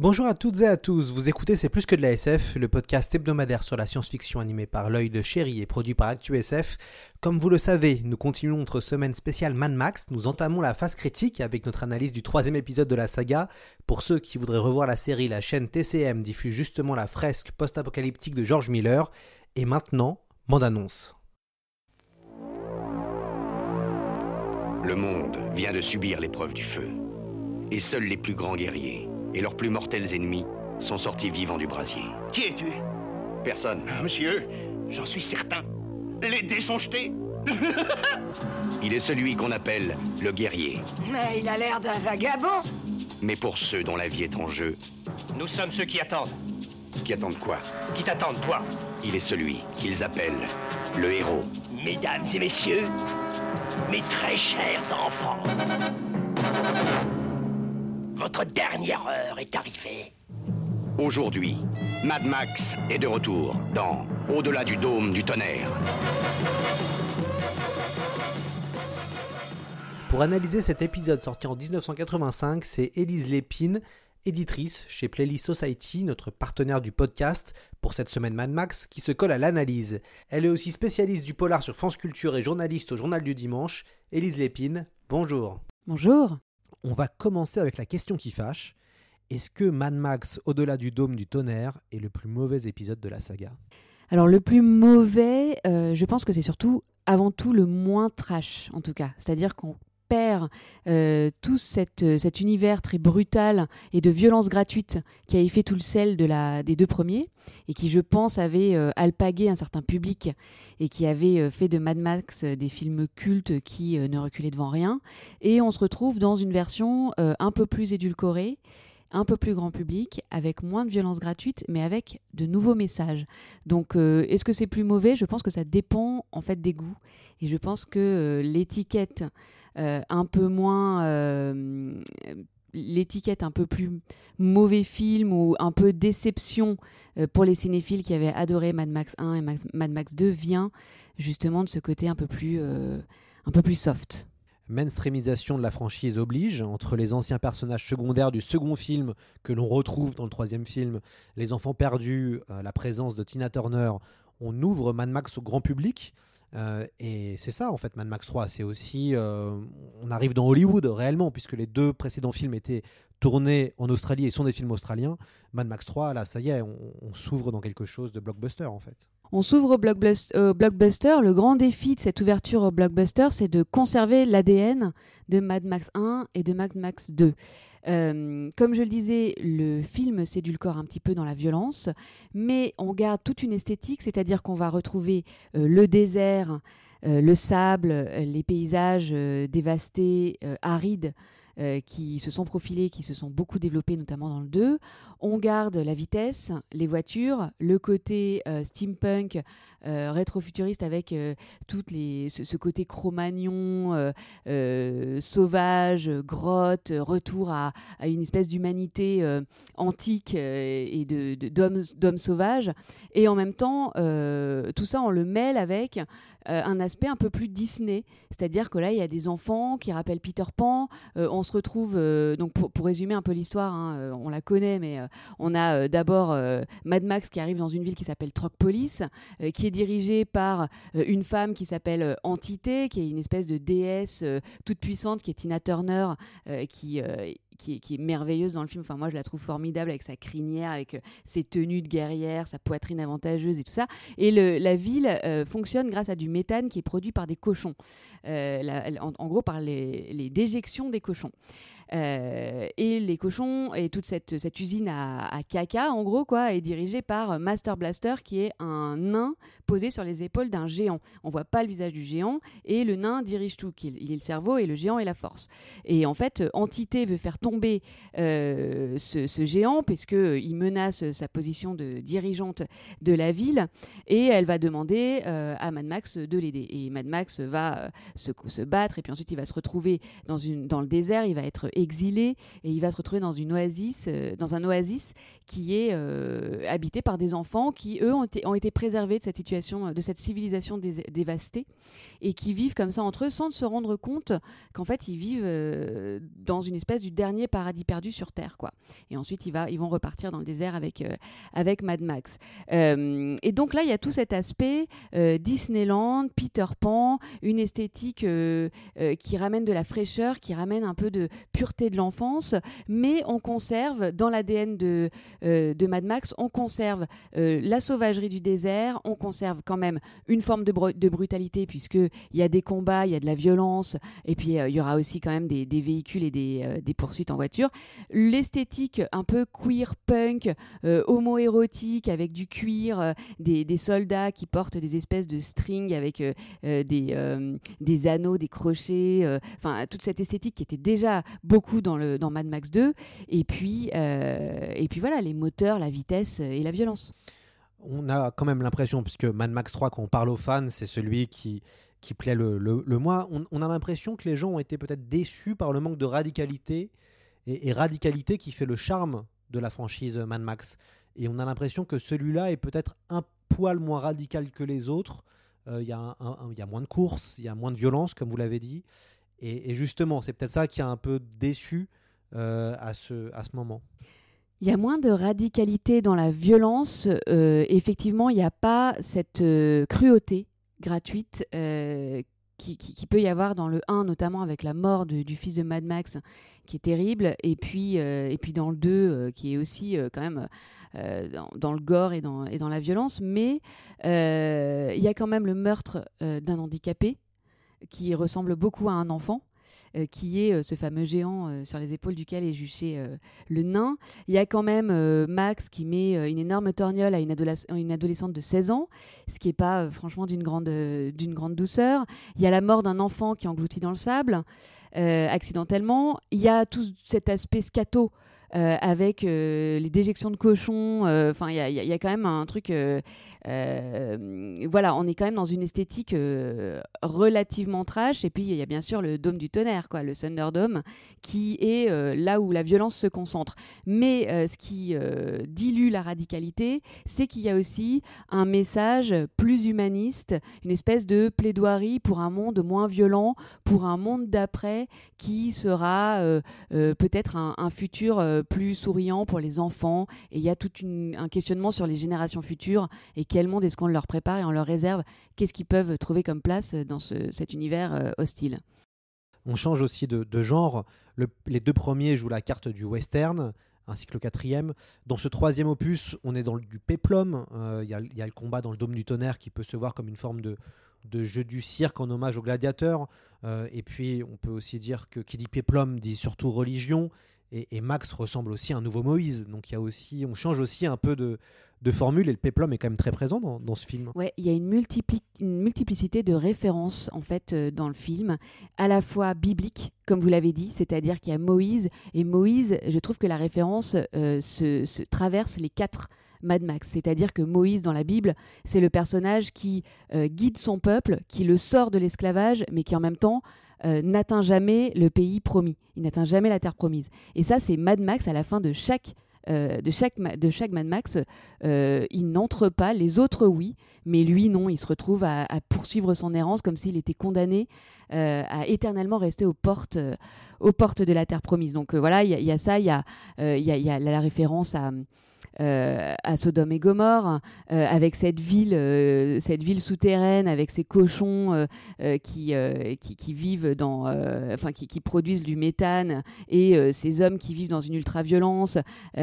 Bonjour à toutes et à tous, vous écoutez C'est plus que de la SF, le podcast hebdomadaire sur la science-fiction animé par l'œil de chéri et produit par ActuSF. Comme vous le savez, nous continuons notre semaine spéciale Mad Max, nous entamons la phase critique avec notre analyse du troisième épisode de la saga. Pour ceux qui voudraient revoir la série, la chaîne TCM diffuse justement la fresque post-apocalyptique de George Miller. Et maintenant, bande-annonce. Le monde vient de subir l'épreuve du feu. Et seuls les plus grands guerriers et leurs plus mortels ennemis sont sortis vivants du brasier. Qui es-tu? Personne. Ah, Monsieur, j'en suis certain. Les dés sont jetés. Il est celui qu'on appelle le guerrier. Mais il a l'air d'un vagabond. Mais pour ceux dont la vie est en jeu, Nous sommes ceux qui attendent. qui attendent quoi? Qui t'attendent, toi? Il est celui qu'ils appellent le héros. Mesdames et messieurs, mes très chers enfants, votre dernière heure est arrivée. Aujourd'hui, Mad Max est de retour dans Au-delà du dôme du tonnerre. Pour analyser cet épisode sorti en 1985, c'est Élise Lépine, éditrice chez Playlist Society, notre partenaire du podcast pour cette semaine Mad Max, qui se colle à l'analyse. Elle est aussi spécialiste du polar sur France Culture et journaliste au Journal du Dimanche. Élise Lépine, bonjour. Bonjour. On va commencer avec la question qui fâche. Est-ce que Mad Max, au-delà du dôme du tonnerre, est le plus mauvais épisode de la saga? Alors le plus mauvais, euh, je pense que c'est surtout avant tout le moins trash en tout cas. C'est-à-dire qu'on perd euh, tout euh, cet univers très brutal et de violence gratuite qui avait fait tout le sel de la, des deux premiers et qui, je pense, avait euh, alpagué un certain public et qui avait euh, fait de Mad Max des films cultes qui ne reculaient devant rien. Et on se retrouve dans une version un peu plus édulcorée un peu plus grand public, avec moins de violence gratuite, mais avec de nouveaux messages. Donc, est-ce que c'est plus mauvais? Je pense que ça dépend en fait des goûts. Et je pense que l'étiquette un peu moins, euh, l'étiquette un peu plus mauvais film ou un peu déception euh, pour les cinéphiles qui avaient adoré Mad Max 1 et Mad Max 2 vient justement de ce côté un peu plus, euh, un peu plus soft. Mainstreamisation de la franchise oblige, entre les anciens personnages secondaires du second film que l'on retrouve dans le troisième film, les enfants perdus, euh, la présence de Tina Turner, on ouvre Mad Max au grand public. Euh, et c'est ça en fait Mad Max 3, c'est aussi euh, on arrive dans Hollywood réellement puisque les deux précédents films étaient tournés en Australie et sont des films australiens. Mad Max 3 là ça y est, on, s'ouvre dans quelque chose de blockbuster en fait. On s'ouvre au blockbuster. Le grand défi de cette ouverture au blockbuster, c'est de conserver l'ADN de Mad Max 1 et de Mad Max 2. Euh, comme je le disais, le film s'édulcore un petit peu dans la violence, mais on garde toute une esthétique, c'est-à-dire qu'on va retrouver euh, le désert, euh, le sable, les paysages dévastés, arides, euh, qui se sont profilés, qui se sont beaucoup développés, notamment dans le 2. On garde la vitesse, les voitures, le côté euh, steampunk, euh, rétro-futuriste avec toutes ce, côté cro-magnon, sauvage, grotte, retour à, une espèce d'humanité antique et de, de- d'hommes, d'hommes sauvages. Et en même temps, tout ça, on le mêle avec euh, un aspect un peu plus Disney. C'est-à-dire que là, il y a des enfants qui rappellent Peter Pan. Euh, on se retrouve, euh, donc pour, pour résumer un peu l'histoire, hein, on la connaît, mais on a d'abord Mad Max qui arrive dans une ville qui s'appelle Trockpolis, euh, qui est dirigée par une femme qui s'appelle Entité, qui est une espèce de déesse toute puissante, qui est Tina Turner, qui, qui, est- merveilleuse dans le film. Enfin, moi, je la trouve formidable avec sa crinière, avec euh, ses tenues de guerrière, sa poitrine avantageuse et tout ça. Et la ville euh, fonctionne grâce à du méthane qui est produit par des cochons. Euh, en, gros, par les déjections des cochons. Euh, et les cochons et toute cette, usine à, caca, en gros, quoi, est dirigée par Master Blaster, qui est un nain posé sur les épaules d'un géant. On voit pas le visage du géant et le nain dirige tout. Il est le cerveau et le géant est la force. Et en fait, Entité veut faire tomber euh, ce, géant puisqu'il menace sa position de dirigeante de la ville et elle va demander euh, à Mad Max de l'aider. Et Mad Max va euh, se, battre et puis ensuite il va se retrouver dans, dans le désert, il va être exilé et il va se retrouver dans une oasis, euh, dans un oasis qui est euh, habité par des enfants qui eux ont été, ont été préservés de cette situation, de cette civilisation dé dévastée et qui vivent comme ça entre eux sans se rendre compte qu'en fait ils vivent euh, dans une espèce du dernier paradis perdu sur Terre quoi. Et ensuite ils vont repartir dans le désert avec euh, avec Mad Max. Euh, et donc là il y a tout cet aspect euh, Disneyland, Peter Pan, une esthétique euh, qui ramène de la fraîcheur, qui ramène un peu de pureté de l'enfance, mais on conserve dans l'ADN de de Mad Max, on conserve la sauvagerie du désert, on conserve quand même une forme de, br de brutalité puisque il y a des combats, il y a de la violence, et puis il y aura aussi quand même des, des véhicules et des, des, poursuites en voiture. L'esthétique un peu queer punk, homo-érotique avec du cuir, des, des, soldats qui portent des espèces de strings avec euh, des, euh, des anneaux, des crochets, enfin toute cette esthétique qui était déjà beaucoup dans, le, dans Mad Max 2. Et puis, et puis voilà, les moteurs, la vitesse et la violence. On a quand même l'impression, puisque Mad Max 3, quand on parle aux fans, c'est celui qui, qui plaît le, le, le moins, on, a l'impression que les gens ont été peut-être déçus par le manque de radicalité, et, radicalité qui fait le charme de la franchise Mad Max. Et on a l'impression que celui-là est peut-être un poil moins radical que les autres. Il euh, y, y, a moins de courses, il y a moins de violence, comme vous l'avez dit. Et, justement, c'est peut-être ça qui a un peu déçu euh, à, ce, à ce moment. Il y a moins de radicalité dans la violence. Euh, effectivement, il n'y a pas cette euh, cruauté gratuite euh, qui, qui, peut y avoir dans le 1, notamment avec la mort du fils de Mad Max, qui est terrible, et puis, et puis dans le 2, qui est aussi quand même dans, dans, le gore et dans, et dans la violence. Mais il y a quand même le meurtre d'un handicapé qui ressemble beaucoup à un enfant. Euh, qui est euh, ce fameux géant euh, sur les épaules duquel est juché le nain. Il y a quand même Max qui met une énorme torgnole à une, adolescente de 16 ans, ce qui n'est pas franchement d'une grande, d'une grande douceur. Il y a la mort d'un enfant qui est englouti dans le sable accidentellement. Il y a tout cet aspect scato avec euh, les déjections de cochons. Enfin, il y, a quand même un truc. Euh, voilà, on est quand même dans une esthétique relativement trash. Et puis, il y a bien sûr le dôme du tonnerre, quoi, le Thunderdome, qui est là où la violence se concentre. Mais ce qui dilue la radicalité, c'est qu'il y a aussi un message plus humaniste, une espèce de plaidoirie pour un monde moins violent, pour un monde d'après qui sera peut-être un futur plus souriant pour les enfants. Et il y a tout un questionnement sur les générations futures et quel monde est-ce qu'on leur prépare et on leur réserve Qu'est-ce qu'ils peuvent trouver comme place dans ce, cet univers euh, hostile? On change aussi de, genre. Le, les deux premiers jouent la carte du western ainsi que le quatrième. Dans ce troisième opus, on est dans le, du péplum. Il euh, y, y, a le combat dans le dôme du tonnerre qui peut se voir comme une forme de, jeu du cirque en hommage aux gladiateurs. Euh, et puis, on peut aussi dire que qui dit péplum dit surtout religion. Et, Max ressemble aussi à un nouveau Moïse. Donc il y a aussi, on change aussi un peu de, formule et le péplum est quand même très présent dans, ce film. Ouais, il y a une, multipli une, multiplicité de références en fait euh, dans le film, à la fois biblique, comme vous l'avez dit, c'est-à-dire qu'il y a Moïse et Moïse. Je trouve que la référence euh, se, se, traverse les quatre. Mad Max, c'est-à-dire que Moïse dans la Bible, c'est le personnage qui euh, guide son peuple, qui le sort de l'esclavage, mais qui en même temps euh, n'atteint jamais le pays promis. Il n'atteint jamais la terre promise. Et ça, c'est Mad Max à la fin de chaque euh, de, chaque, de chaque Mad Max, euh, il n'entre pas, les autres oui, mais lui non, il se retrouve à, poursuivre son errance comme s'il était condamné à éternellement rester aux portes, aux portes de la terre promise. Donc voilà, il y, a ça, il y, y, y, a la référence à, euh, à Sodome et Gomorre, euh, avec cette ville, euh, cette ville souterraine, avec ces cochons qui, qui, qui, vivent dans, enfin qui, qui, produisent du méthane et ces hommes qui vivent dans une ultra-violence. Il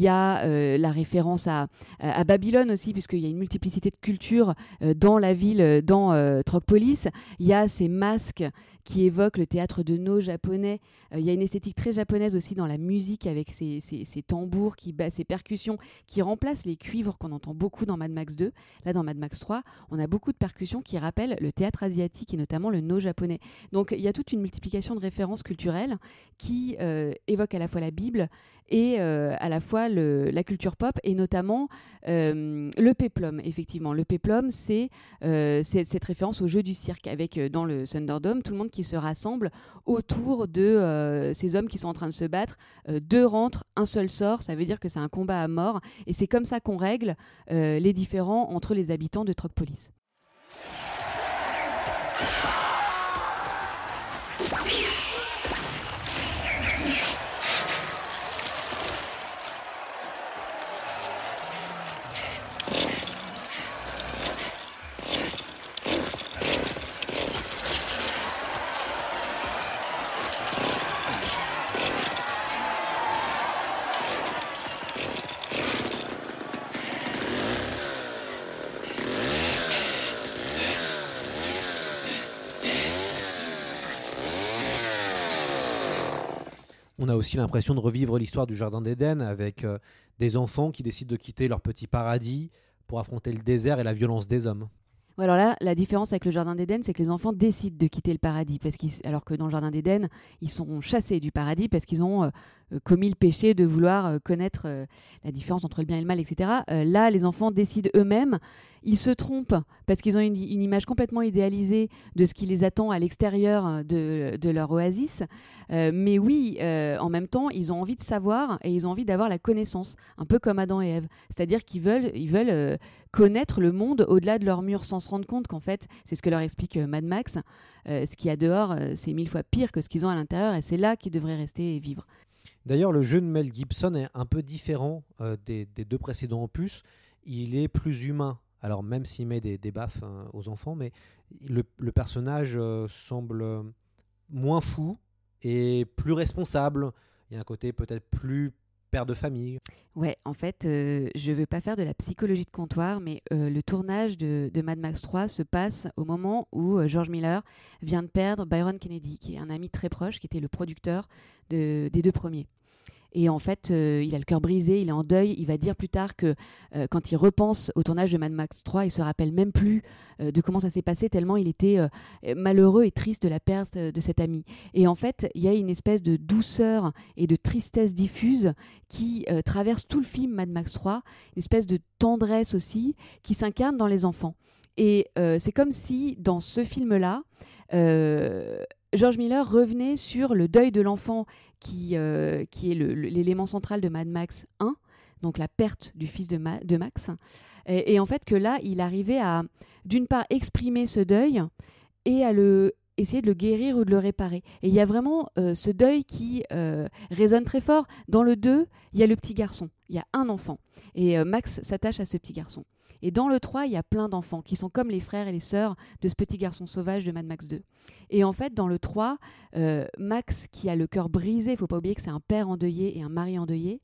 y a la référence à, à Babylone aussi, puisqu'il y a une multiplicité de cultures dans la ville, dans Trocpolis. Il y a ces masques qui évoquent le théâtre de nos japonais. Il y a une esthétique très japonaise aussi dans la musique avec ces tambours, qui, ces percussions qui remplacent les cuivres qu'on entend beaucoup dans Mad Max 2. Là, dans Mad Max 3, on a beaucoup de percussions qui rappellent le théâtre asiatique et notamment le no japonais. Donc, il y a toute une multiplication de références culturelles qui euh, évoquent à la fois la Bible et euh, à la fois la culture pop et notamment euh, le péplum. Effectivement, le péplum, c'est euh, cette référence au jeu du cirque avec dans le Thunderdome tout le monde qui se rassemble autour de ces hommes qui sont en train de se battre. deux rentrent, un seul sort. Ça veut dire que c'est un combat à mort et c'est comme ça qu'on règle les différends entre les habitants de Trocpolis. On a aussi l'impression de revivre l'histoire du Jardin d'Éden avec euh, des enfants qui décident de quitter leur petit paradis pour affronter le désert et la violence des hommes. Alors là, la différence avec le Jardin d'Éden, c'est que les enfants décident de quitter le paradis, parce alors que dans le Jardin d'Éden, ils sont chassés du paradis parce qu'ils ont euh, commis le péché de vouloir euh, connaître euh, la différence entre le bien et le mal, etc. là, les enfants décident eux-mêmes. Ils se trompent parce qu'ils ont une, image complètement idéalisée de ce qui les attend à l'extérieur de, de, leur oasis. mais oui, en même temps, ils ont envie de savoir et ils ont envie d'avoir la connaissance, un peu comme Adam et Ève. C'est-à-dire qu'ils veulent, ils veulent connaître le monde au-delà de leur mur sans se rendre compte qu'en fait, c'est ce que leur explique Mad Max, ce qu'il y a dehors, c'est mille fois pire que ce qu'ils ont à l'intérieur et c'est là qu'ils devraient rester et vivre. D'ailleurs, le jeu de Mel Gibson est un peu différent euh, des, deux précédents opus. Il est plus humain. Alors, même s'il met des, baffes hein, aux enfants, mais le, personnage euh, semble moins fou et plus responsable. Il y a un côté peut-être plus père de famille. Ouais, en fait, euh, je ne veux pas faire de la psychologie de comptoir, mais le tournage de, Mad Max 3 se passe au moment où George Miller vient de perdre Byron Kennedy, qui est un ami très proche, qui était le producteur des deux premiers. Et en fait, euh, il a le cœur brisé, il est en deuil. Il va dire plus tard que euh, quand il repense au tournage de Mad Max 3, il se rappelle même plus euh, de comment ça s'est passé, tellement il était malheureux et triste de la perte de cet ami. Et en fait, il y a une espèce de douceur et de tristesse diffuse qui traverse tout le film Mad Max 3, une espèce de tendresse aussi qui s'incarne dans les enfants. Et c'est comme si dans ce film-là, George Miller revenait sur le deuil de l'enfant qui, euh, qui est l'élément central de Mad Max 1, donc la perte du fils de, Max. Et, en fait que là, il arrivait à, d'une part, exprimer ce deuil et à le essayer de le guérir ou de le réparer. Et il y a vraiment euh, ce deuil qui euh, résonne très fort. Dans le 2, il y a le petit garçon, il y a un enfant. Et Max s'attache à ce petit garçon. Et dans le 3, il y a plein d'enfants qui sont comme les frères et les sœurs de ce petit garçon sauvage de Mad Max 2. Et en fait, dans le 3, euh, Max, qui a le cœur brisé, il faut pas oublier que c'est un père endeuillé et un mari endeuillé,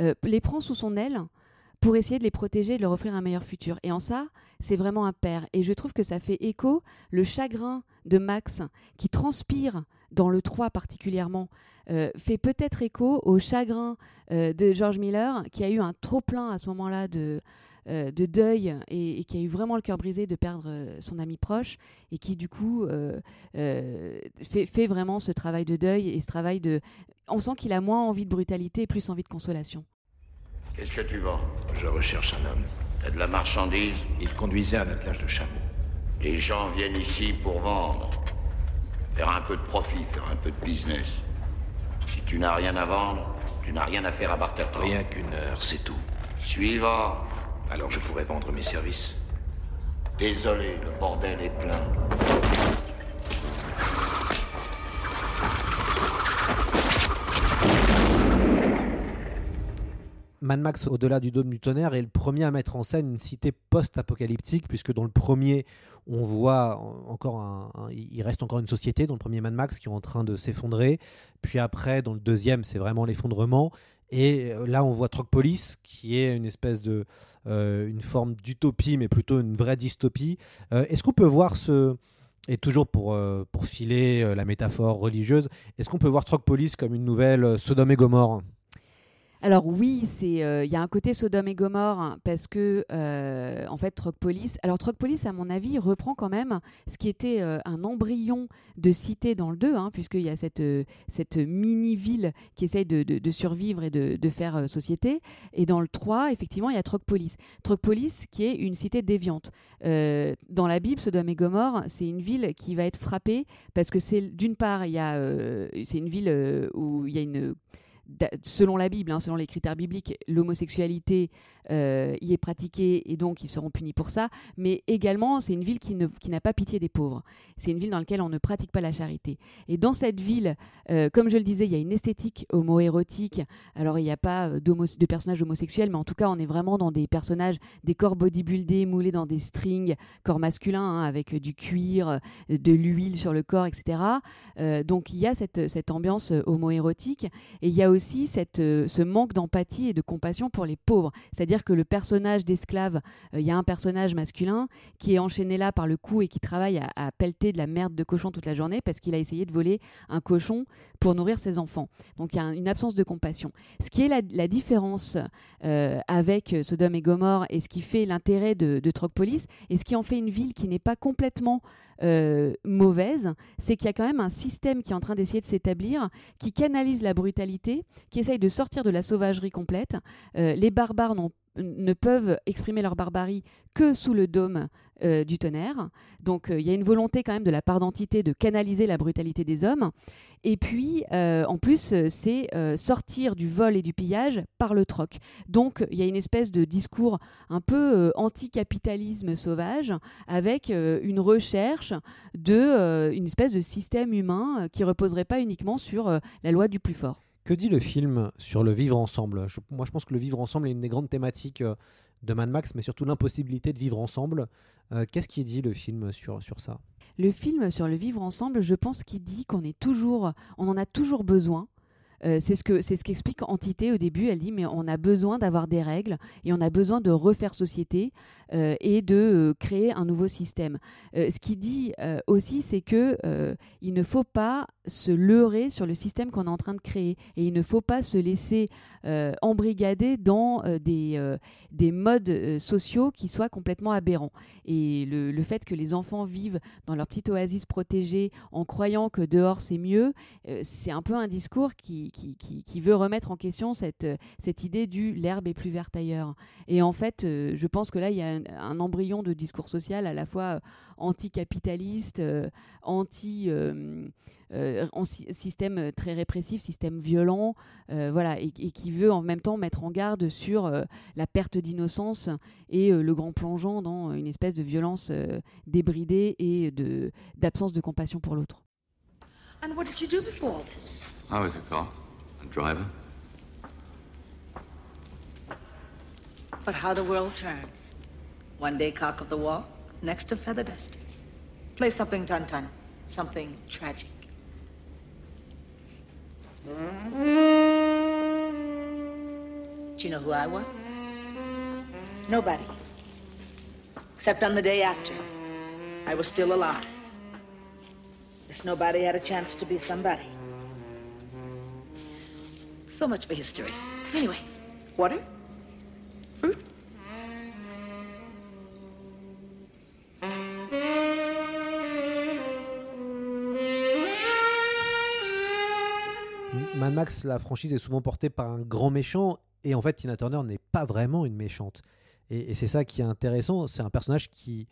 euh, les prend sous son aile pour essayer de les protéger et de leur offrir un meilleur futur. Et en ça, c'est vraiment un père. Et je trouve que ça fait écho, le chagrin de Max, qui transpire dans le 3 particulièrement, euh, fait peut-être écho au chagrin de George Miller, qui a eu un trop-plein à ce moment-là de, euh, de deuil et, qui a eu vraiment le cœur brisé de perdre euh, son ami proche et qui du coup euh, fait, vraiment ce travail de deuil et ce travail de... On sent qu'il a moins envie de brutalité et plus envie de consolation. Qu'est-ce que tu vends? Je recherche un homme. T'as de la marchandise? Il conduisait un attelage de chameau. Les gens viennent ici pour vendre. Faire un peu de profit, faire un peu de business. Si tu n'as rien à vendre, tu n'as rien à faire à Barterton. Rien qu'une heure, c'est tout. Suivant. Alors je pourrais vendre mes services. Désolé, le bordel est plein. Mad Max au-delà du dôme du tonnerre est le premier à mettre en scène une cité post-apocalyptique, puisque dans le premier, on voit encore un, il reste encore une société dans le premier Mad Max qui est en train de s'effondrer. Puis après, dans le deuxième, c'est vraiment l'effondrement. Et euh, là, on voit Trogpolis, qui est une espèce de, euh, une forme d'utopie, mais plutôt une vraie dystopie. Euh, est-ce qu'on peut voir ce, et toujours pour, filer la métaphore religieuse, est-ce qu'on peut voir Trogpolis comme une nouvelle Sodome et Gomorre? Alors oui, euh, il y a un côté Sodome et Gomorre hein, parce que euh, en fait Trogpolis. Alors Trogpolis, à mon avis, reprend quand même ce qui était euh, un embryon de cité dans le 2, hein, puisqu'il y a cette mini ville qui essaye de, survivre et de, faire société. Et dans le 3, effectivement, il y a Trogpolis. Trogpolis qui est une cité déviante. dans la Bible, Sodome et Gomorre, c'est une ville qui va être frappée parce que c'est d'une part, il y a c'est une ville où il y a une selon la Bible, hein, selon les critères bibliques, l'homosexualité euh, y est pratiquée et donc ils seront punis pour ça. Mais également, c'est une ville qui, n'a pas pitié des pauvres. C'est une ville dans laquelle on ne pratique pas la charité. Et dans cette ville, euh, comme je le disais, il y a une esthétique homo-érotique. Alors il n'y a pas euh, de personnages homosexuels, mais en tout cas, on est vraiment dans des personnages, des corps bodybuildés, moulés dans des strings, corps masculins, hein, avec du cuir, de l'huile sur le corps, etc. donc il y a cette, cette ambiance homo-érotique. Et il y a aussi cette, euh, ce manque d'empathie et de compassion pour les pauvres. C'est-à-dire que le personnage d'esclave, euh, il y a un personnage masculin qui est enchaîné là par le cou et qui travaille à, pelleter de la merde de cochon toute la journée parce qu'il a essayé de voler un cochon pour nourrir ses enfants. Donc il y a une absence de compassion. Ce qui est la, différence euh, avec Sodome et Gomorre et ce qui fait l'intérêt de, de Trogpolis et ce qui en fait une ville qui n'est pas complètement mauvaise, c'est qu'il y a quand même un système qui est en train d'essayer de s'établir, qui canalise la brutalité, qui essaye de sortir de la sauvagerie complète. Euh, les barbares ne peuvent exprimer leur barbarie que sous le dôme euh, du tonnerre. Donc il y a une volonté quand même de la part d'entité de canaliser la brutalité des hommes. Et puis, euh, en plus, euh, c'est euh, sortir du vol et du pillage par le troc. Donc, il y a une espèce de discours un peu anti-capitalisme sauvage, avec une recherche de une espèce de système humain qui reposerait pas uniquement sur la loi du plus fort. Que dit le film sur le vivre ensemble? Moi, je pense que le vivre ensemble est une des grandes thématiques de Mad Max, mais surtout l'impossibilité de vivre ensemble. Qu'est-ce qui dit le film sur, sur ça? Le film sur le vivre ensemble, je pense qu'il dit qu'on est toujours, on en a toujours besoin. Euh, c'est ce que c'est ce qu'explique Entité au début. Elle dit mais on a besoin d'avoir des règles et on a besoin de refaire société euh, et de euh, créer un nouveau système. ce qu'il dit aussi, c'est que il ne faut pas se leurrer sur le système qu'on est en train de créer et il ne faut pas se laisser embrigader dans des, des modes sociaux qui soient complètement aberrants. Et le, le, fait que les enfants vivent dans leur petite oasis protégée en croyant que dehors c'est mieux, c'est un peu un discours qui, qui, qui, veut remettre en question cette, cette idée du l'herbe est plus verte ailleurs. Et en fait, je pense que là, il y a un, embryon de discours social à la fois euh, anticapitaliste, euh, anti, euh, système très répressif, système violent, voilà, et, qui veut en même temps mettre en garde sur la perte d'innocence et le grand plongeon dans une espèce de violence débridée et de d'absence de compassion pour l'autre. And what did you do before all this? I was a cop, a driver. But how the world turns. One day cock of the walk, next to feather dust. Play something tun tun, something tragic. Do you know who I was? Nobody. Except on the day after. I was still alive. This nobody had a chance to be somebody. So much for history. Anyway, water? Fruit? Mad Max, la franchise est souvent portée par un grand méchant, et en fait, Tina Turner n'est pas vraiment une méchante. Et, c'est ça qui est intéressant, c'est un personnage qui,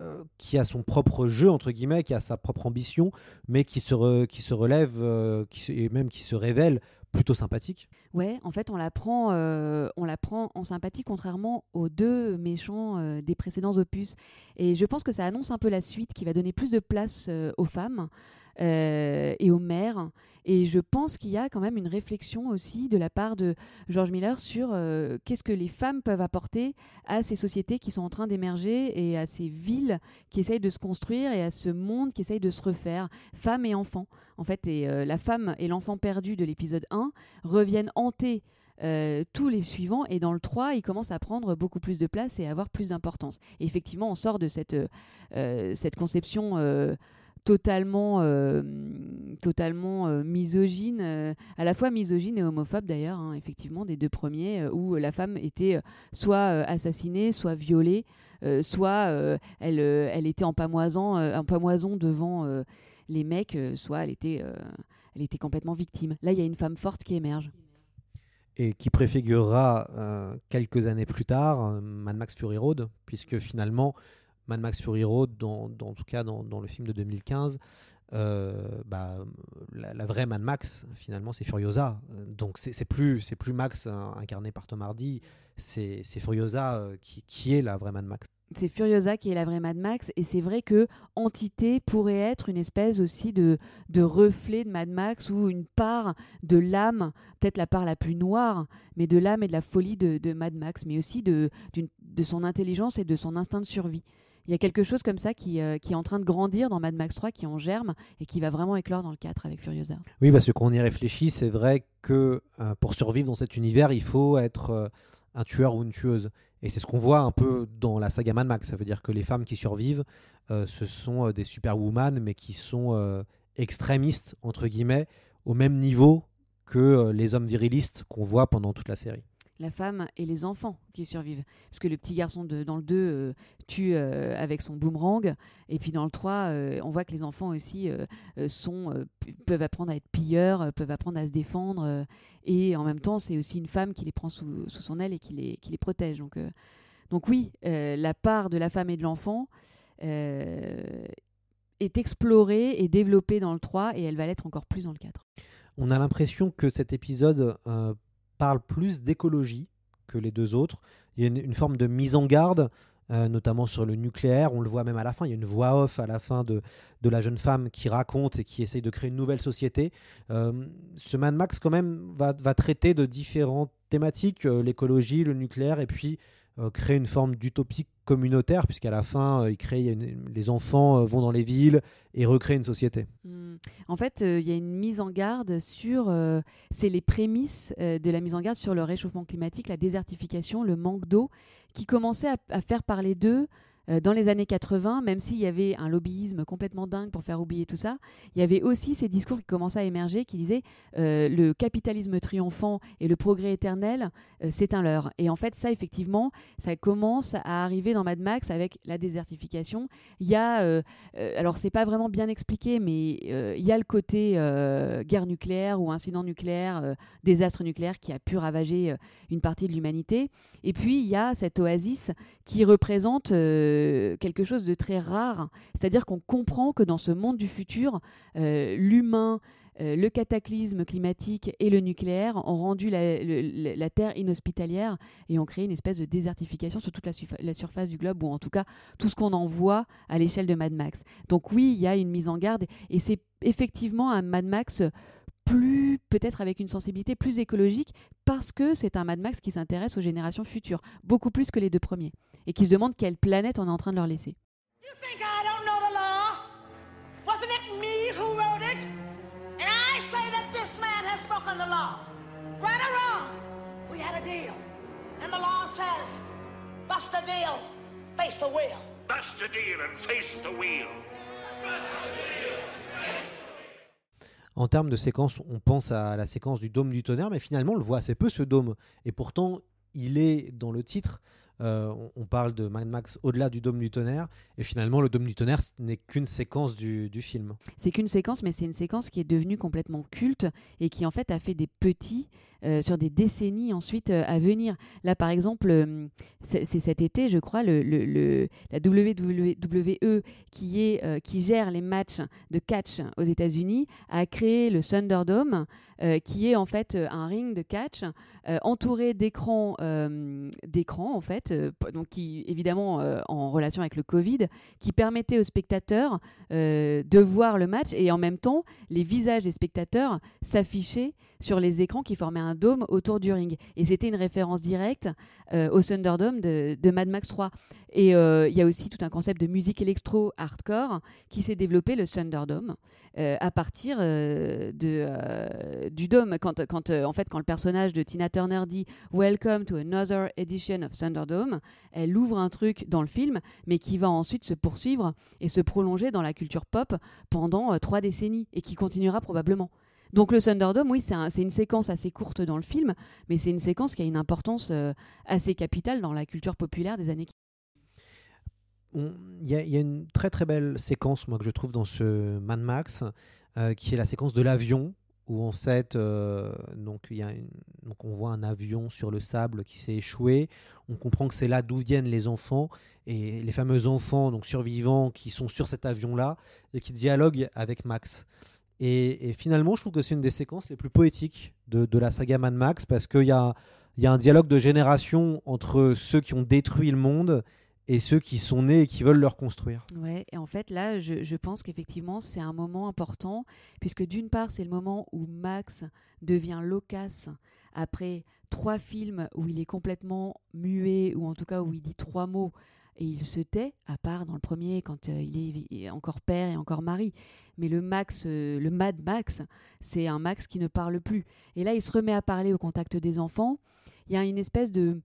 euh, qui a son propre jeu, entre guillemets, qui a sa propre ambition, mais qui se, qui se relève, euh, et même qui se révèle plutôt sympathique. Ouais, en fait, on la prend, euh, on la prend en sympathie, contrairement aux deux méchants des précédents opus. Et je pense que ça annonce un peu la suite, qui va donner plus de place aux femmes. Euh, et aux mères. Et je pense qu'il y a quand même une réflexion aussi de la part de George Miller sur euh, qu'est-ce que les femmes peuvent apporter à ces sociétés qui sont en train d'émerger et à ces villes qui essayent de se construire et à ce monde qui essaye de se refaire, femmes et enfants. En fait, et euh, la femme et l'enfant perdu de l'épisode 1 reviennent hanter tous les suivants. Et dans le 3, il commence à prendre beaucoup plus de place et à avoir plus d'importance. Effectivement, on sort de cette, cette conception totalement, euh, totalement euh, misogyne, euh, à la fois misogyne et homophobe d'ailleurs, hein, effectivement, des deux premiers, où la femme était soit assassinée, soit violée, soit elle, elle était en pamoison, en pamoison devant les mecs, soit elle était, elle était complètement victime. Là, il y a une femme forte qui émerge. et qui préfigurera quelques années plus tard Mad Max Fury Road, puisque finalement Mad Max Fury Road, dans, en tout cas dans, le film de 2015, euh, bah, la, vraie Mad Max, finalement, c'est Furiosa. Donc c'est plus, c'est plus Max euh, incarné par Tom Hardy, c'est Furiosa euh, qui, qui est la vraie Mad Max. c'est Furiosa qui est la vraie Mad Max et c'est vrai que Entité pourrait être une espèce aussi de, de reflet de Mad Max ou une part de l'âme, peut-être la part la plus noire, mais de l'âme et de la folie de, de Mad Max, mais aussi de, de son intelligence et de son instinct de survie. Il y a quelque chose comme ça qui, euh, qui est en train de grandir dans Mad Max 3, qui en germe et qui va vraiment éclore dans le 4 avec Furiosa. Oui, parce que quand on y réfléchit, c'est vrai que euh, pour survivre dans cet univers, il faut être euh, un tueur ou une tueuse. Et c'est ce qu'on voit un peu dans la saga Mad Max. Ça veut dire que les femmes qui survivent, ce sont des superwoman, mais qui sont extrémistes, entre guillemets, au même niveau que les hommes virilistes qu'on voit pendant toute la série. La femme et les enfants qui survivent. Parce que le petit garçon dans le 2 euh, tue euh, avec son boomerang, et puis dans le 3, euh, on voit que les enfants aussi peuvent apprendre à être pilleurs, peuvent apprendre à se défendre, et en même temps, c'est aussi une femme qui les prend sous, son aile et qui les, protège. Donc, donc oui, la part de la femme et de l'enfant est explorée et développée dans le 3, et elle va l'être encore plus dans le 4. On a l'impression que cet épisode parle plus d'écologie que les deux autres. Il y a une, forme de mise en garde, euh, notamment sur le nucléaire. On le voit même à la fin. Il y a une voix off à la fin de, de la jeune femme qui raconte et qui essaye de créer une nouvelle société. Euh, ce Mad Max, quand même, va, va traiter de différentes thématiques euh, l'écologie, le nucléaire, et puis créer une forme d'utopie communautaire, puisqu'à la fin, euh, les enfants euh, vont dans les villes et recréent une société. Hmm. En fait, euh, il y a une mise en garde sur, euh, c'est les prémices euh, de la mise en garde sur le réchauffement climatique, la désertification, le manque d'eau, qui commençait à, faire parler d'eux euh, dans les années 80, même s'il y avait un lobbyisme complètement dingue pour faire oublier tout ça, il y avait aussi ces discours qui commençaient à émerger qui disaient euh, le capitalisme triomphant et le progrès éternel, euh, c'est un leurre. Et en fait, ça, effectivement, ça commence à arriver dans Mad Max avec la désertification. Il y a, euh, euh, alors c'est pas vraiment bien expliqué, mais euh, il y a le côté euh, guerre nucléaire ou incident nucléaire, euh, désastre nucléaire qui a pu ravager euh, une partie de l'humanité. Et puis il y a cette oasis qui représente quelque chose de très rare, c'est-à-dire qu'on comprend que dans ce monde du futur, euh, l'humain euh, le cataclysme climatique et le nucléaire ont rendu la, Terre inhospitalière et ont créé une espèce de désertification sur toute la, la surface du globe, ou en tout cas tout ce qu'on en voit à l'échelle de Mad Max. Donc oui, il y a une mise en garde, et c'est effectivement un Mad Max plus, peut-être avec une sensibilité plus écologique, parce que c'est un Mad Max qui s'intéresse aux générations futures, beaucoup plus que les deux premiers, et qui se demande quelle planète on est en train de leur laisser. think I don't know the law? Wasn't it me who wrote it? And I say that this man has broken the law. Right or wrong, we had a deal. And the law says, bust a deal, face the wheel. Bust a deal and face the wheel. En termes de séquence, on pense à la séquence du dôme du tonnerre, mais finalement, on le voit assez peu ce dôme. Et pourtant, il est dans le titre. Euh, on- parle de Mad Max au-delà du dôme du tonnerre. Et finalement, le dôme du tonnerre, n'est qu'une séquence du, film. C'est qu'une séquence, mais c'est une séquence qui est devenue complètement culte et qui en fait a fait des petits euh, sur des décennies ensuite euh, à venir. Là, par exemple, c'est cet été, je crois, le, la WWE qui, est, qui gère les matchs de catch aux États-Unis a créé le Thunderdome, qui est en fait un ring de catch entouré d'écrans, d'écrans en fait, euh, qui évidemment euh, en relation avec le Covid, qui permettait aux spectateurs euh, de voir le match et en même temps les visages des spectateurs s'affichaient sur les écrans qui formaient un dôme autour du ring. Et c'était une référence directe euh, au Thunderdome de, Mad Max 3. Et euh, il y a aussi tout un concept de musique électro hardcore qui s'est développé, le Thunderdome, euh, à partir du dôme. Quand, quand, en fait, quand le personnage de Tina Turner dit Welcome to another edition of Thunderdome, elle ouvre un truc dans le film, mais qui va ensuite se poursuivre et se prolonger dans la culture pop pendant trois décennies et qui continuera probablement. Donc le Thunderdome, oui, c'est un- c'est une séquence assez courte dans le film, mais c'est une séquence qui a une importance euh, assez capitale dans la culture populaire des années On- Il y, a- il y a une très très belle séquence, moi, que je trouve dans ce Mad Max, euh, qui est la séquence de l'avion, où en fait, euh, donc, y donc on voit un avion sur le sable qui s'est échoué. On comprend que c'est là d'où viennent les enfants et les fameux enfants donc survivants qui sont sur cet avion-là et qui dialoguent avec Max. Et, finalement, je trouve que c'est une des séquences les plus poétiques de, la saga Mad Max parce qu'il y a, il y a un dialogue de génération entre ceux qui ont détruit le monde et ceux qui sont nés et qui veulent le reconstruire. Ouais, et en fait, là, je, je pense qu'effectivement, c'est un moment important, puisque d'une part, c'est le moment où Max devient loquace après trois films où il est complètement muet, ou en tout cas où il dit trois mots, et il se tait, à part dans le premier, quand euh, il, est, encore père et encore mari. Mais le Max, euh, le Mad Max, c'est un Max qui ne parle plus. Et là, il se remet à parler au contact des enfants. Il y a une espèce de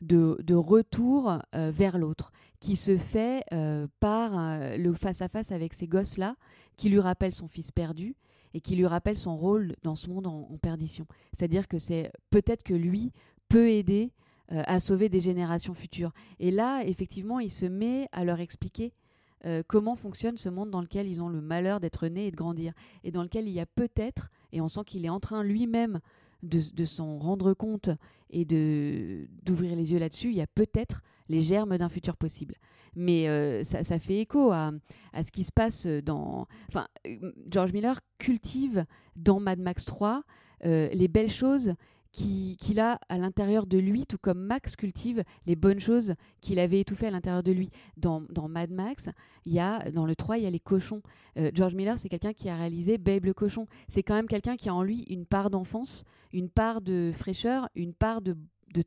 de, retour euh, vers l'autre qui se fait par le face-à-face avec ces gosses-là qui lui rappellent son fils perdu et qui lui rappellent son rôle dans ce monde en, en perdition. C'est-à-dire que c'est peut-être que lui peut aider euh, à sauver des générations futures. Et là, effectivement, il se met à leur expliquer euh, comment fonctionne ce monde dans lequel ils ont le malheur d'être nés et de grandir, et dans lequel il y a peut-être, et on sent qu'il est en train lui-même de, s'en rendre compte et de d'ouvrir les yeux là-dessus, il y a peut-être les germes d'un futur possible. Mais euh, ça, fait écho à, à ce qui se passe dans... Enfin, George Miller cultive dans Mad Max 3 euh, les belles choses qui- qu'il a à l'intérieur de lui, tout comme Max cultive les bonnes choses qu'il avait étouffées à l'intérieur de lui. Dans, Mad Max, il y a, dans le 3, il y a les cochons. Euh, George Miller, c'est quelqu'un qui a réalisé Babe le cochon. C'est quand même quelqu'un qui a en lui une part d'enfance, une part de fraîcheur, une part de,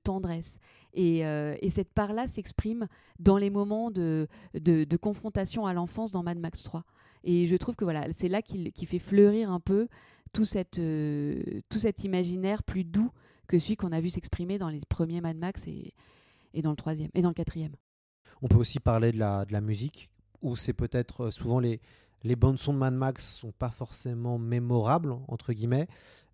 tendresse. Et, euh, et cette part-là s'exprime dans les moments de, de, confrontation à l'enfance dans Mad Max 3. Et je trouve que voilà, c'est là qu'il fait fleurir un peu euh, tout cet imaginaire plus doux que celui qu'on a vu s'exprimer dans les premiers Mad Max et, dans le troisième et dans le quatrième. On peut aussi parler de la, musique, où c'est peut-être euh, souvent les, bandes sons de Mad Max sont pas forcément mémorables, entre guillemets,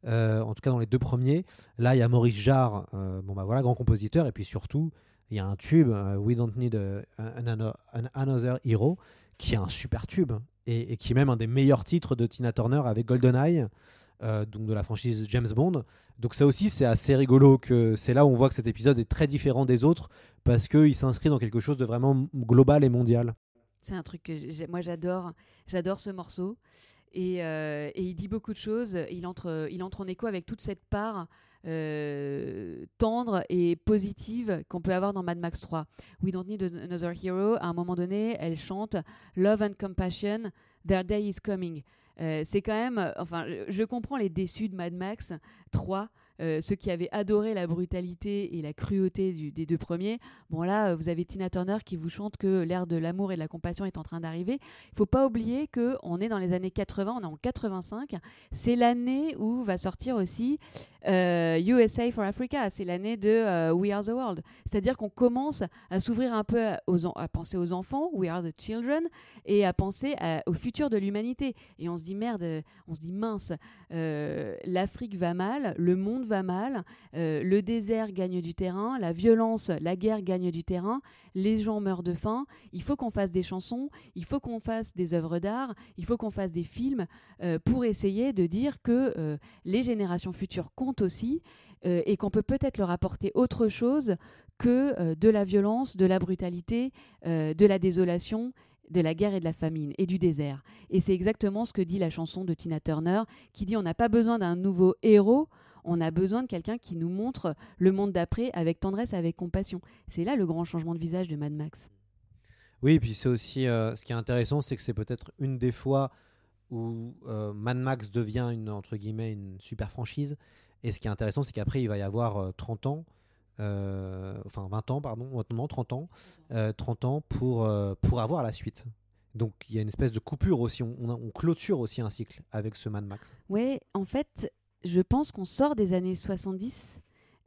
euh, en tout cas dans les deux premiers. Là, il y a Maurice Jarre, bon bah voilà, grand compositeur, et puis surtout, il y a un tube, euh, We Don't Need a- an, an- an- Another Hero, qui est un super tube, et, qui est même un des meilleurs titres de Tina Turner avec GoldenEye, euh, donc de la franchise James Bond. Donc ça aussi, c'est assez rigolo que c'est là où on voit que cet épisode est très différent des autres, parce qu'il s'inscrit dans quelque chose de vraiment global et mondial. C'est un truc que moi j'adore, j'adore ce morceau. Et, euh, et il dit beaucoup de choses. Il entre, il entre en écho avec toute cette part euh, tendre et positive qu'on peut avoir dans Mad Max 3. We Don't Need Another Hero, à un moment donné, elle chante Love and Compassion, Their Day is Coming. Euh, c'est quand même, enfin, je comprends les déçus de Mad Max 3, euh, ceux qui avaient adoré la brutalité et la cruauté des deux premiers. Bon là, euh, vous avez Tina Turner qui vous chante que l'ère de l'amour et de la compassion est en train d'arriver. Il faut pas oublier que on est dans les années 80, on est en 85. C'est l'année où va sortir aussi euh, USA for Africa. C'est l'année de euh, We Are the World. C'est-à-dire qu'on commence à s'ouvrir un peu aux à penser aux enfants, We Are the Children, et à penser au futur de l'humanité. Et on se dit merde, on se dit mince, euh, l'Afrique va mal, le monde va va mal, euh, le désert gagne du terrain, la violence, la guerre gagne du terrain, les gens meurent de faim, il faut qu'on fasse des chansons, il faut qu'on fasse des œuvres d'art, il faut qu'on fasse des films euh, pour essayer de dire que euh, les générations futures comptent aussi et qu'on peut peut-être leur apporter autre chose que de la violence, de la brutalité, de la désolation de la guerre et de la famine et du désert. Et c'est exactement ce que dit la chanson de Tina Turner, qui dit on n'a pas besoin d'un nouveau héros, on a besoin de quelqu'un qui nous montre le monde d'après avec tendresse, avec compassion. C'est là le grand changement de visage de Mad Max. Oui, et puis c'est aussi euh, ce qui est intéressant, c'est que c'est peut-être une des fois où euh, Mad Max devient une entre guillemets une super franchise. Et ce qui est intéressant, c'est qu'après il va y avoir euh, 30 ans, euh, enfin 20 ans pardon, non 30 ans, euh, 30 ans pour pour avoir la suite. Donc il y a une espèce de coupure aussi, on, on a- on clôture aussi un cycle avec ce Mad Max. Ouais, en fait, je pense qu'on sort des années 70,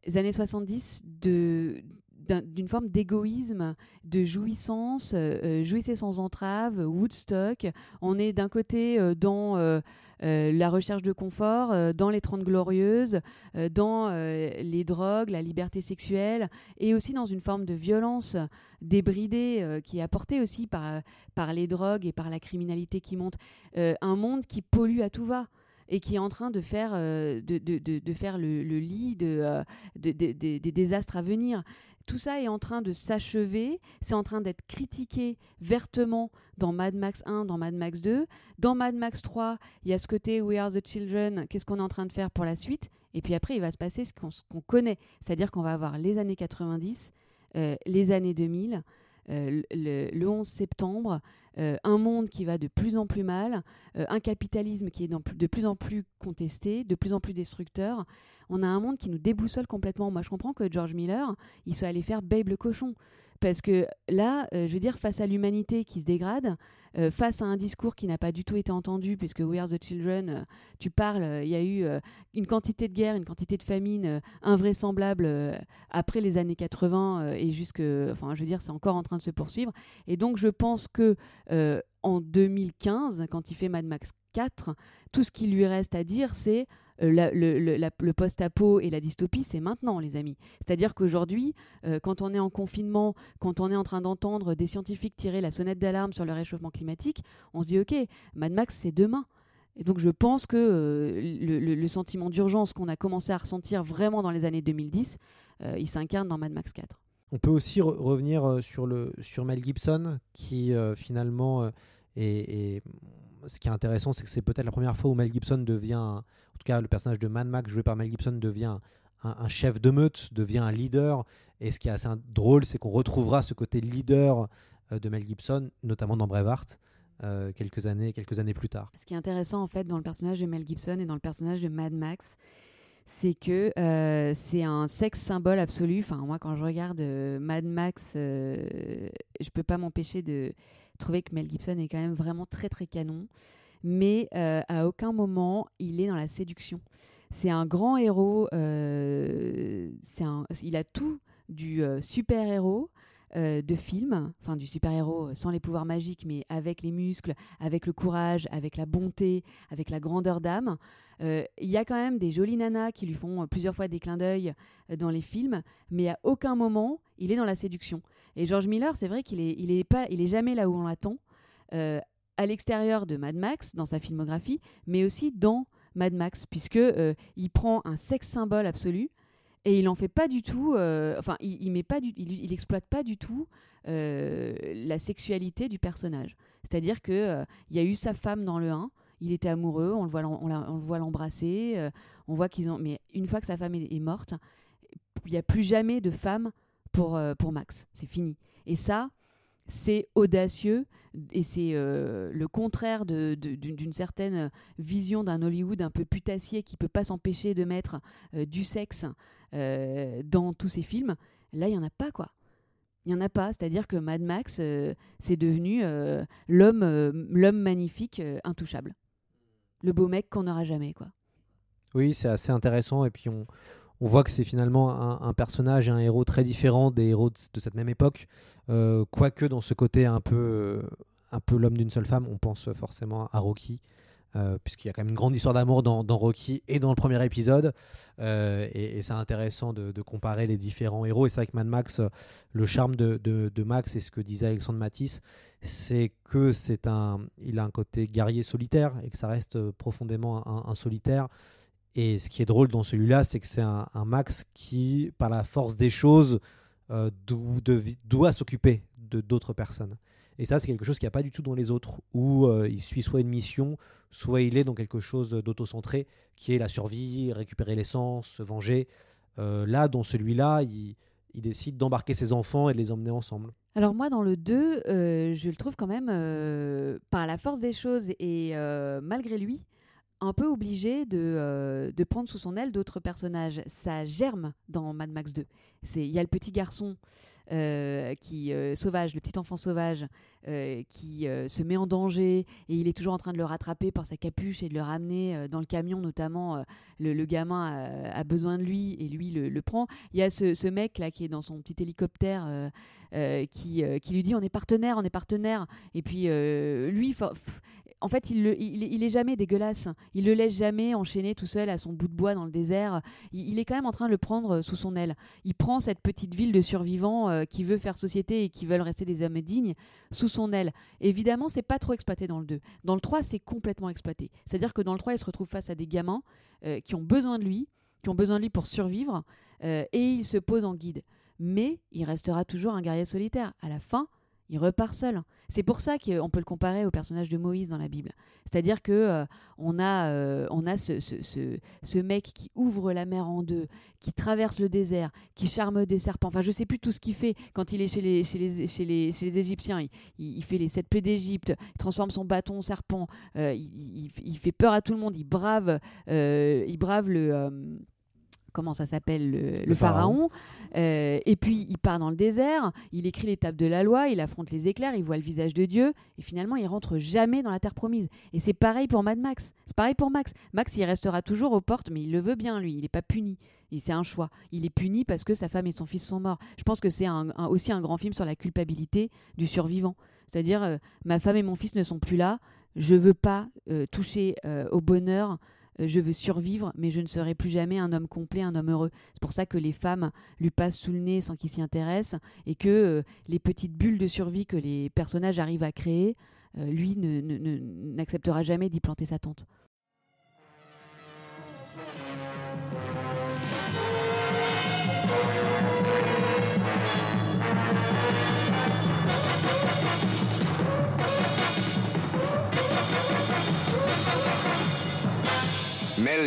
les années 70 de d'un- d'une forme d'égoïsme, de jouissance, euh, euh, jouissez sans entrave, Woodstock. On est d'un côté euh, dans euh, la recherche de confort, dans les Trente Glorieuses, dans les drogues, la liberté sexuelle, et aussi dans une forme de violence débridée qui est apportée aussi par, par les drogues et par la criminalité qui monte. Un monde qui pollue à tout va et qui est en train de faire, euh, de, de- de- faire le, lit euh, de- de- de- des désastres à venir. Tout ça est en train de s'achever, c'est en train d'être critiqué vertement dans Mad Max 1, dans Mad Max 2. Dans Mad Max 3, il y a ce côté We are the children, qu'est-ce qu'on est en train de faire pour la suite? Et puis après, il va se passer ce qu'on ce qu'on connaît, c'est-à-dire qu'on va avoir les années 90, euh, les années 2000, euh, le, le 11 septembre, euh, un monde qui va de plus en plus mal, euh, un capitalisme qui est de plus en plus contesté, de plus en plus destructeur. On a un monde qui nous déboussole complètement. Moi, je comprends que George Miller, il soit allé faire Babe le cochon. Parce que là, euh, je veux dire, face à l'humanité qui se dégrade, euh, face à un discours qui n'a pas du tout été entendu, puisque We Are the Children, euh, tu parles, il y a eu une quantité de guerre, une quantité de famine euh, invraisemblable euh, après les années 80 euh, et jusque, enfin, je veux dire, c'est encore en train de se poursuivre. Et donc, je pense que en 2015, quand il fait Mad Max 4, tout ce qui lui reste à dire, c'est euh, le, post-apo et la dystopie, c'est maintenant, les amis. C'est-à-dire qu'aujourd'hui, euh, quand on est en confinement, quand on est en train d'entendre des scientifiques tirer la sonnette d'alarme sur le réchauffement climatique, on se dit, OK, Mad Max, c'est demain. Et donc je pense que euh, le, sentiment d'urgence qu'on a commencé à ressentir vraiment dans les années 2010, euh, il s'incarne dans Mad Max 4. On peut aussi re- revenir sur, Mel Gibson, qui finalement Ce qui est intéressant, c'est que c'est peut-être la première fois où Mel Gibson devient, en tout cas le personnage de Mad Max joué par Mel Gibson devient un, chef de meute, devient un leader. Et ce qui est assez drôle, c'est qu'on retrouvera ce côté leader euh, de Mel Gibson, notamment dans Braveheart, euh, quelques, années, quelques années plus tard. Ce qui est intéressant en fait dans le personnage de Mel Gibson et dans le personnage de Mad Max, c'est que euh, c'est un sexe symbole absolu. Enfin, moi, quand je regarde Mad Max, euh, je peux pas m'empêcher de trouver que Mel Gibson est quand même vraiment très très canon. Mais euh, à aucun moment il est dans la séduction. C'est un grand héros. euh, il a tout du euh, super héros. euh, de film, enfin du super-héros sans les pouvoirs magiques, mais avec les muscles, avec le courage, avec la bonté, avec la grandeur d'âme. Il y a quand même des jolies nanas qui lui font plusieurs fois des clins d'œil dans les films, mais à aucun moment il est dans la séduction. Et George Miller, c'est vrai qu'il est, il est pas, il est jamais là où on l'attend, à l'extérieur de Mad Max dans sa filmographie, mais aussi dans Mad Max, puisque euh, il prend un sexe symbole absolu et il en fait pas du tout. euh, enfin, il, il met pas du, il, exploite pas du tout euh, la sexualité du personnage. C'est-à-dire que il y a eu sa femme dans le 1, il était amoureux, on le voit, l'embrasser, on voit qu'ils ont. Mais une fois que sa femme est, est morte, il n'y a plus jamais de femme pour, pour Max. C'est fini. Et ça, c'est audacieux et c'est euh, le contraire d'une certaine vision d'un Hollywood un peu putassier qui peut pas s'empêcher de mettre euh, du sexe euh, dans tous ses films. Là, il y en a pas quoi. Il y en a pas, c'est-à-dire que Mad Max, c'est devenu l'homme, l'homme magnifique, intouchable, le beau mec qu'on n'aura jamais quoi. Oui, c'est assez intéressant. Et puis, on, on voit que c'est finalement un, personnage et un héros très différent des héros de, cette même époque. Euh, quoique, dans ce côté un peu, euh, un peu l'homme d'une seule femme, on pense forcément à Rocky, euh, puisqu'il y a quand même une grande histoire d'amour dans, Rocky et dans le premier épisode. Et, c'est intéressant de, comparer les différents héros. Et c'est vrai que Max, le charme de, Max et ce que disait Alexandre Matisse, c'est que c'est un, il a un côté guerrier solitaire et que ça reste profondément un solitaire. Et ce qui est drôle dans celui-là, c'est que c'est un, Max qui, par la force des choses, euh, doit s'occuper de d'autres personnes. Et ça, c'est quelque chose qu'il n'y a pas du tout dans les autres, où euh, il suit soit une mission, soit il est dans quelque chose d'autocentré, qui est la survie, récupérer l'essence, se venger. Euh, là, dans celui-là, il, il décide d'embarquer ses enfants et de les emmener ensemble. Alors moi, dans le 2, euh, je le trouve quand même, par la force des choses et malgré lui, un peu obligé de, euh, de prendre sous son aile d'autres personnages. Ça germe dans Mad Max 2. C'est- Il y a le petit garçon euh, qui euh, sauvage, le petit enfant sauvage, qui se met en danger et il est toujours en train de le rattraper par sa capuche et de le ramener dans le camion, notamment. le, le gamin a, besoin de lui et lui le, prend. Il y a ce, ce mec là qui est dans son petit hélicoptère. qui, qui lui dit on est partenaire, on est partenaire. Et puis lui, en fait, il, le- est jamais dégueulasse. Il le laisse jamais enchaîner tout seul à son bout de bois dans le désert. Il, est quand même en train de le prendre euh, sous son aile. Il prend cette petite ville de survivants euh, qui veut faire société et qui veulent rester des hommes dignes sous son aile. Évidemment, c'est pas trop exploité dans le 2. Dans le 3, c'est complètement exploité. C'est-à-dire que dans le 3, il se retrouve face à des gamins euh, qui ont besoin de lui, qui ont besoin de lui pour survivre, et il se pose en guide mais il restera toujours un guerrier solitaire. À la fin, il repart seul. C'est pour ça qu'on peut le comparer au personnage de Moïse dans la Bible. C'est-à-dire que euh, on a, euh, on a ce, ce- ce- mec qui ouvre la mer en deux, qui traverse le désert, qui charme des serpents. Enfin, je sais plus tout ce qu'il fait quand il est chez les, chez les, chez les, chez les Égyptiens. Il, fait les sept plaies d'Égypte, il transforme son bâton en serpent, euh, il, il- fait peur à tout le monde, il brave, il brave le... comment ça s'appelle le, le pharaon, Euh, et puis il part dans le désert, il écrit les tables de la loi, il affronte les éclairs, il voit le visage de Dieu, et finalement il rentre jamais dans la terre promise. Et c'est pareil pour Mad Max. C'est pareil pour Max. Max, il restera toujours aux portes, mais il le veut bien, lui. Il n'est pas puni. Il- C'est un choix. Il est puni parce que sa femme et son fils sont morts. Je pense que c'est un- un- aussi un grand film sur la culpabilité du survivant. C'est-à-dire, euh, ma femme et mon fils ne sont plus là, je veux pas euh, toucher au bonheur je veux survivre, mais je ne serai plus jamais un homme complet, un homme heureux. C'est pour ça que les femmes lui passent sous le nez sans qu'il s'y intéresse, et que euh, les petites bulles de survie que les personnages arrivent à créer, euh, lui ne- ne- ne- n'acceptera jamais d'y planter sa tente.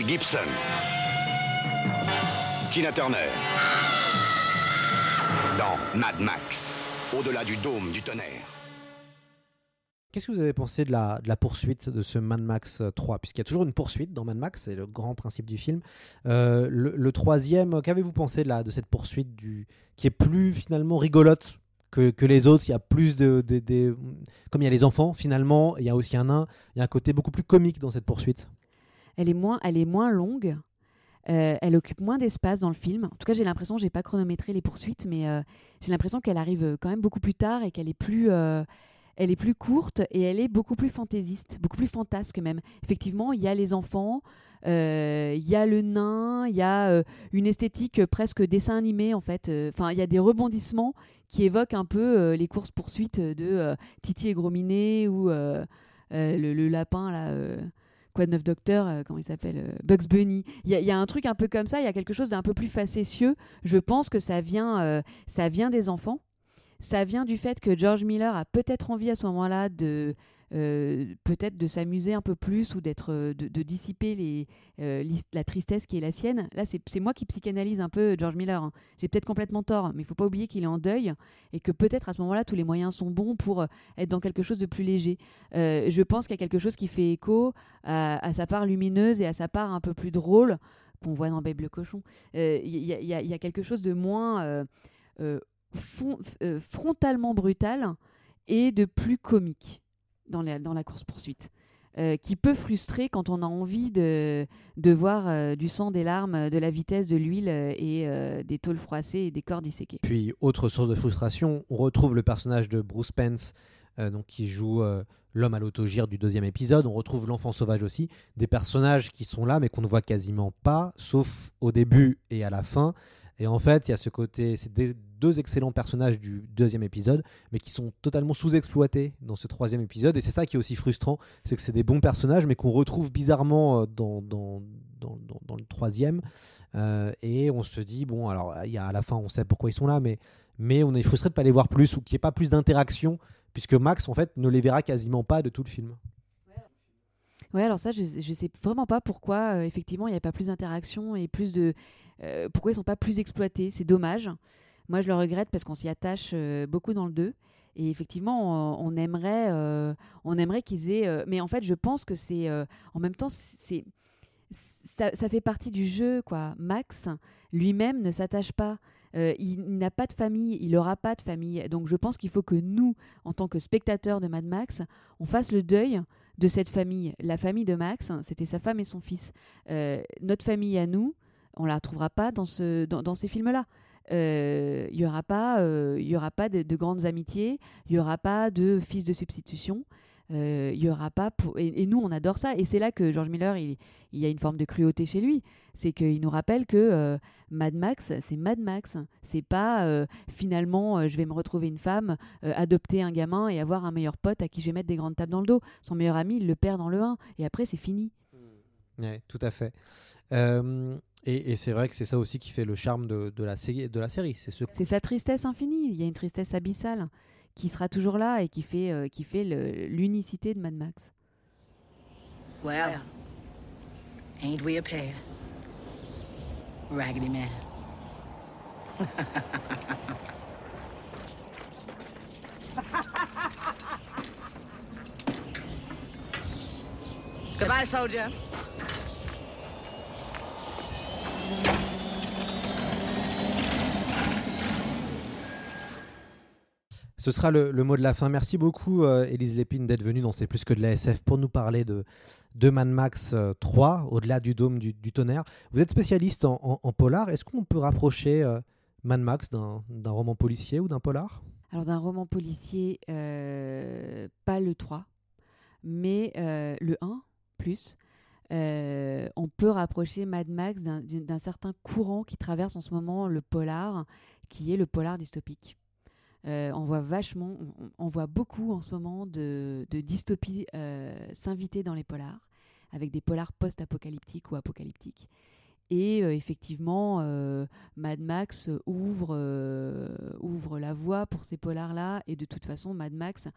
Gibson. Tina Turner. Dans Mad Max, au-delà du dôme du tonnerre. Qu'est-ce que vous avez pensé de la, poursuite de ce Mad Max euh, 3 Puisqu'il y a toujours une poursuite dans Mad Max, c'est le grand principe du film. Euh, le, troisième, qu'avez-vous pensé de, de cette poursuite qui est plus finalement rigolote que, les autres? Il y a plus de, de- de- Comme il y a les enfants, finalement, il y a aussi un nain, il y a un côté beaucoup plus comique dans cette poursuite. Elle est moins, elle est moins longue. euh, elle occupe moins d'espace dans le film. En tout cas, j'ai l'impression, j'ai pas chronométré les poursuites, mais euh, j'ai l'impression qu'elle arrive euh, quand même beaucoup plus tard et qu'elle est plus, elle est plus courte et elle est beaucoup plus fantaisiste, beaucoup plus fantasque même. Effectivement, il y a les enfants, il y a le nain, il y a une esthétique presque dessin animé en fait. Enfin, il y a des rebondissements qui évoquent un peu les courses poursuites de Titi et Grominet ou le, le lapin là. Quoi de neuf docteur, euh, comment il s'appelle euh, Bugs Bunny. Il y, y a un truc un peu comme ça, il y a quelque chose d'un peu plus facétieux. Je pense que ça vient, euh, ça vient des enfants. Ça vient du fait que George Miller a peut-être envie à ce moment-là de euh, peut-être de s'amuser un peu plus ou d'être euh, de, dissiper euh, la tristesse qui est la sienne. Là, c'est moi qui psychanalyse un peu George Miller. hein. J'ai peut-être complètement tort, mais il faut pas oublier qu'il est en deuil et que peut-être à ce moment-là, tous les moyens sont bons pour être dans quelque chose de plus léger. Je pense qu'il y a quelque chose qui fait écho à, sa part lumineuse et à sa part un peu plus drôle qu'on voit dans Babe le cochon. Il y, a- quelque chose de moins frontalement brutal et de plus comique dans la, course-poursuite. euh, qui peut frustrer quand on a envie de, de voir euh, du sang, des larmes, de la vitesse, de l'huile euh, et euh, des tôles froissées et des corps disséqués. Puis, autre source de frustration, on retrouve le personnage de Bruce Pence, euh, donc qui joue euh, l'homme à l'autogire du deuxième épisode. On retrouve l'enfant sauvage aussi, des personnages qui sont là mais qu'on ne voit quasiment pas, sauf au début et à la fin. Et en fait, il y a ce côté, deux excellents personnages du deuxième épisode, mais qui sont totalement sous-exploités dans ce troisième épisode. Et c'est ça qui est aussi frustrant, c'est que c'est des bons personnages, mais qu'on retrouve bizarrement euh, dans, dans, dans, le troisième. Euh, et on se dit, bon, alors y a, à la fin, on sait pourquoi ils sont là, mais, mais on est frustré de ne pas les voir plus ou qu'il n'y ait pas plus d'interaction, puisque Max, en fait, ne les verra quasiment pas de tout le film. Ouais, alors ça, je, je sais vraiment pas pourquoi, euh, effectivement, il n'y a pas plus d'interaction et plus de. pourquoi ils sont pas plus exploités. C'est dommage. Moi, je le regrette parce qu'on s'y attache euh, beaucoup dans le 2. Et effectivement, on, aimerait, euh, on aimerait qu'ils aient. euh, mais en fait, je pense que c'est. en même temps, c'est. Ça, fait partie du jeu, quoi. Max lui-même ne s'attache pas. Il n'a pas de famille, il n'aura pas de famille. Donc je pense qu'il faut que nous, en tant que spectateurs de Mad Max, on fasse le deuil de cette famille. La famille de Max, c'était sa femme et son fils. Notre famille à nous, on la retrouvera pas dans, ce, dans ces films-là. Euh, Il n'y aura pas, euh, il y aura pas de, de grandes amitiés, il n'y aura pas de fils de substitution. Euh, il y aura pas et, nous on adore ça et c'est là que George Miller il, y a une forme de cruauté chez lui c'est qu'il nous rappelle que euh, Mad Max c'est Mad Max c'est pas euh, finalement euh, je vais me retrouver une femme euh, adopter un gamin et avoir un meilleur pote à qui je vais mettre des grandes tables dans le dos son meilleur ami il le perd dans le 1 et après c'est fini Ouais, tout à fait. Et et c'est vrai que c'est ça aussi qui fait le charme de, de la, série, de la série. C'est ce c'est sa tristesse infinie il y a une tristesse abyssale qui sera toujours là et qui fait, euh, qui fait le- l'unicité de Mad Max Well, ain't we a pair? Raggedy Man. Goodbye, soldier. Ce sera le, mot de la fin. Merci beaucoup, euh, Élise Lépine, d'être venue dans C'est plus que de la SF pour nous parler de, de Mad Max euh, 3, au-delà du dôme du, tonnerre. Vous êtes spécialiste en, polar. Est-ce qu'on peut rapprocher euh, Mad Max d'un roman policier ou d'un polar? Alors d'un roman policier, euh, pas le 3, mais euh, le 1 plus. Euh, on peut rapprocher Mad Max d'un- certain courant qui traverse en ce moment le polar, qui est le polar dystopique. Euh, on voit vachement, on, voit beaucoup en ce moment de, de dystopies euh, s'inviter dans les polars, avec des polars post-apocalyptiques ou apocalyptiques. Et euh, effectivement, Mad Max ouvre, ouvre la voie pour ces polars-là. Et de toute façon, Mad Max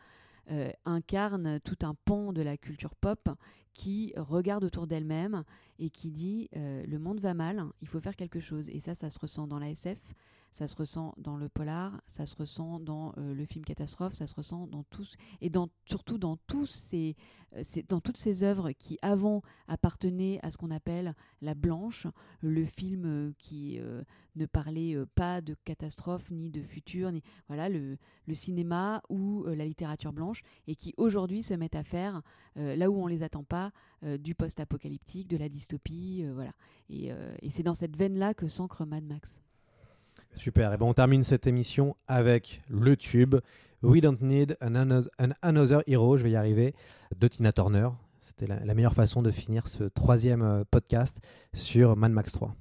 euh, incarne tout un pan de la culture pop qui regarde autour d'elle-même et qui dit euh, le monde va mal, il faut faire quelque chose. Et ça, ça se ressent dans la SF, ça se ressent dans le polar, ça se ressent dans euh, le film catastrophe, ça se ressent dans tous et dans, surtout dans tous euh, ces- dans toutes ces œuvres qui avant appartenaient à ce qu'on appelle la blanche, le film euh, qui ne parlait pas de catastrophe ni de futur, ni voilà le, le cinéma ou la littérature blanche et qui aujourd'hui se mettent à faire là où on les attend pas du post-apocalyptique, de la dystopie, voilà. Et, et c'est dans cette veine là que s'ancre Mad Max. Super. Et ben on termine cette émission avec le tube We Don't Need an Another, an Another Hero, je vais y arriver, de Tina Turner. C'était la, la meilleure façon de finir ce troisième euh, podcast sur Mad Max 3.